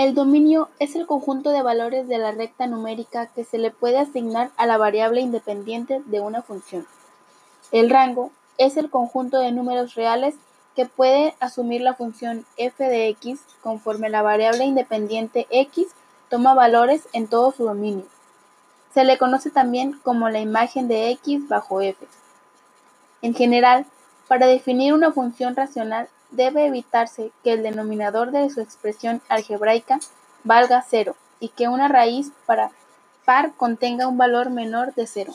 El dominio es el conjunto de valores de la recta numérica que se le puede asignar a la variable independiente de una función. El rango es el conjunto de números reales que puede asumir la función f de x conforme la variable independiente x toma valores en todo su dominio. Se le conoce también como la imagen de x bajo f. En general, para definir una función racional debe evitarse que el denominador de su expresión algebraica valga cero y que una raíz para par contenga un valor menor de cero.